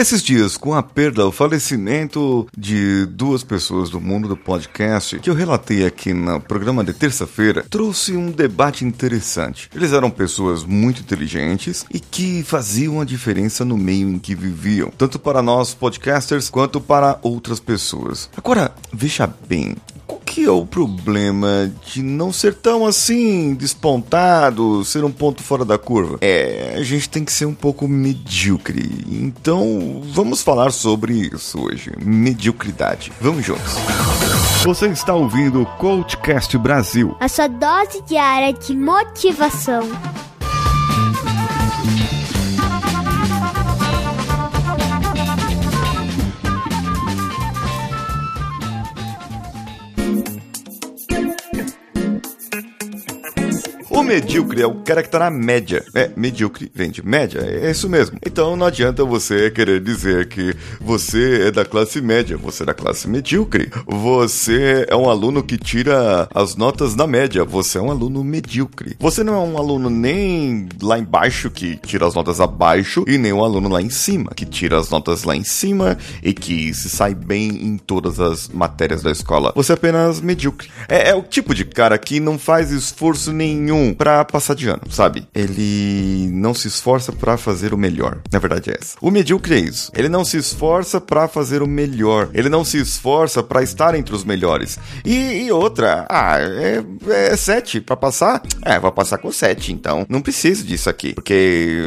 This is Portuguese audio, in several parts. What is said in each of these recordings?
Esses dias, com a perda, o falecimento de duas pessoas do mundo do podcast, que eu relatei aqui no programa de terça-feira, trouxe um debate interessante. Eles eram pessoas muito inteligentes e que faziam a diferença no meio em que viviam, tanto para nós podcasters quanto para outras pessoas. Agora, veja bem, que é o problema de não ser tão assim despontado, ser um ponto fora da curva? É, a gente tem que ser um pouco medíocre. Então, vamos falar sobre isso hoje. Mediocridade. Vamos juntos. Você está ouvindo o Coachcast Brasil. A sua dose diária de motivação. Medíocre é o cara que tá na média. É, medíocre vem de média, é isso mesmo. Então não adianta você querer dizer que você é da classe média, você é da classe medíocre. Você é um aluno que tira as notas na média, você é um aluno medíocre. Você não é um aluno nem lá embaixo que tira as notas abaixo e nem um aluno lá em cima que tira as notas lá em cima e que se sai bem em todas as matérias da escola. Você é apenas medíocre. É, é o tipo de cara que não faz esforço nenhum para passar de ano, sabe? Ele não se esforça para fazer o melhor. Na verdade é essa. O medíocre é isso. Ele não se esforça para fazer o melhor. Ele não se esforça para estar entre os melhores. E, e outra, ah, é, é sete para passar? É, vou passar com sete, então não preciso disso aqui, porque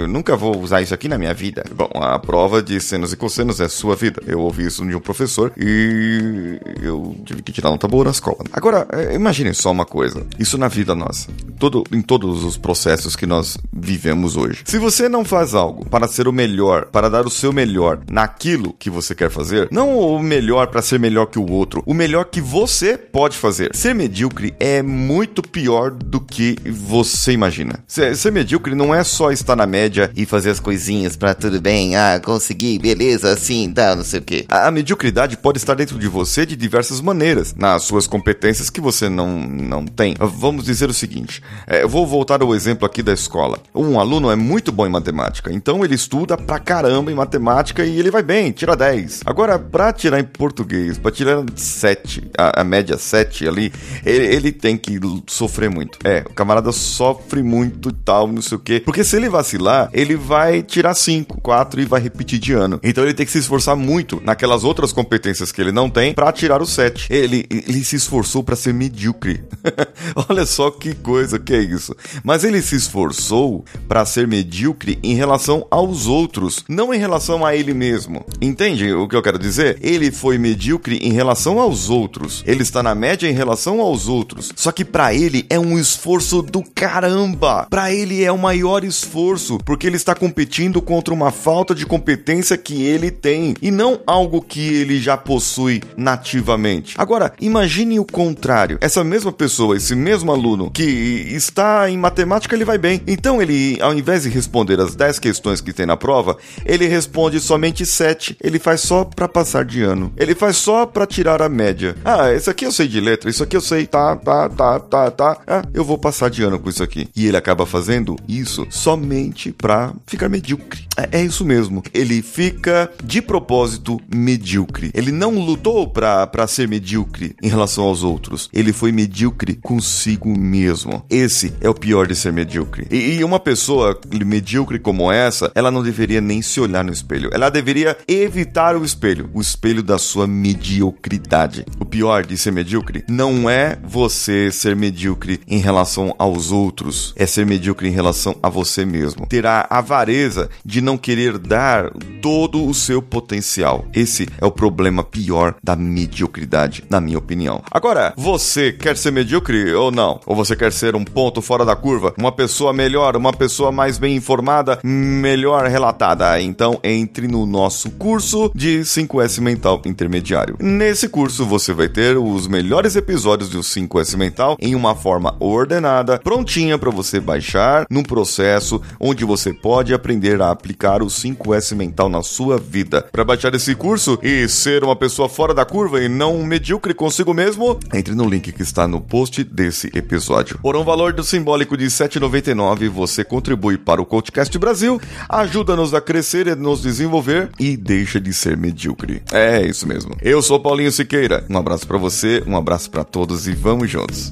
eu nunca vou usar isso aqui na minha vida. Bom, a prova de senos e cossenos é sua vida. Eu ouvi isso de um professor e eu tive que tirar nota boa na escola. Agora, é, imagine só uma coisa. Isso na vida nossa. Todo, em todos os processos que nós vivemos hoje. Se você não faz algo para ser o melhor, para dar o seu melhor naquilo que você quer fazer, não o melhor para ser melhor que o outro, o melhor que você pode fazer. Ser medíocre é muito pior do que você imagina. Ser, ser medíocre não é só estar na média e fazer as coisinhas para tudo bem, ah, consegui, beleza, assim, tá, não sei o que. A, a mediocridade pode estar dentro de você de diversas maneiras, nas suas competências que você não, não tem. Vamos dizer o seguinte: é, vou voltar ao exemplo aqui da escola. Um aluno é muito bom em matemática, então ele estuda pra caramba em matemática e ele vai bem, tira 10. Agora, pra tirar em português, pra tirar 7, a, a média 7 ali, ele, ele, tem que sofrer muito. É, o camarada sofre muito e tal, não sei o quê. Porque se ele vacilar, ele vai tirar 5, 4 e vai repetir de ano. Então ele tem que se esforçar muito naquelas outras competências que ele não tem pra tirar o 7. Ele, ele se esforçou para ser medíocre. Olha só que coisa que é isso isso. Mas ele se esforçou para ser medíocre em relação aos outros, não em relação a ele mesmo. Entende o que eu quero dizer? Ele foi medíocre em relação aos outros. Ele está na média em relação aos outros. Só que para ele é um esforço do caramba. Para ele é o maior esforço, porque ele está competindo contra uma falta de competência que ele tem e não algo que ele já possui nativamente. Agora, imagine o contrário. Essa mesma pessoa, esse mesmo aluno que está está em matemática, ele vai bem. Então ele, ao invés de responder as 10 questões que tem na prova, ele responde somente 7. Ele faz só para passar de ano. Ele faz só para tirar a média. Ah, isso aqui eu sei de letra, isso aqui eu sei, tá, tá, tá, tá, tá. Ah, eu vou passar de ano com isso aqui. E ele acaba fazendo isso somente para ficar medíocre. É, é, isso mesmo. Ele fica de propósito medíocre. Ele não lutou para ser medíocre em relação aos outros. Ele foi medíocre consigo mesmo. Esse é o pior de ser medíocre. E, e uma pessoa medíocre como essa, ela não deveria nem se olhar no espelho. Ela deveria evitar o espelho, o espelho da sua mediocridade. O pior de ser medíocre não é você ser medíocre em relação aos outros, é ser medíocre em relação a você mesmo. Ter a avareza de não querer dar todo o seu potencial. Esse é o problema pior da mediocridade, na minha opinião. Agora, você quer ser medíocre ou não? Ou você quer ser um ponto fora da curva, uma pessoa melhor, uma pessoa mais bem informada, melhor relatada. Então entre no nosso curso de 5S Mental Intermediário. Nesse curso você vai ter os melhores episódios do 5S Mental em uma forma ordenada, prontinha para você baixar, num processo onde você pode aprender a aplicar o 5S Mental na sua vida. Para baixar esse curso e ser uma pessoa fora da curva e não medíocre consigo mesmo, entre no link que está no post desse episódio. Por um valor dos simbólico de R$ 7,99 você contribui para o Coachcast Brasil, ajuda-nos a crescer e nos desenvolver e deixa de ser medíocre. É isso mesmo. Eu sou Paulinho Siqueira. Um abraço para você, um abraço para todos e vamos juntos.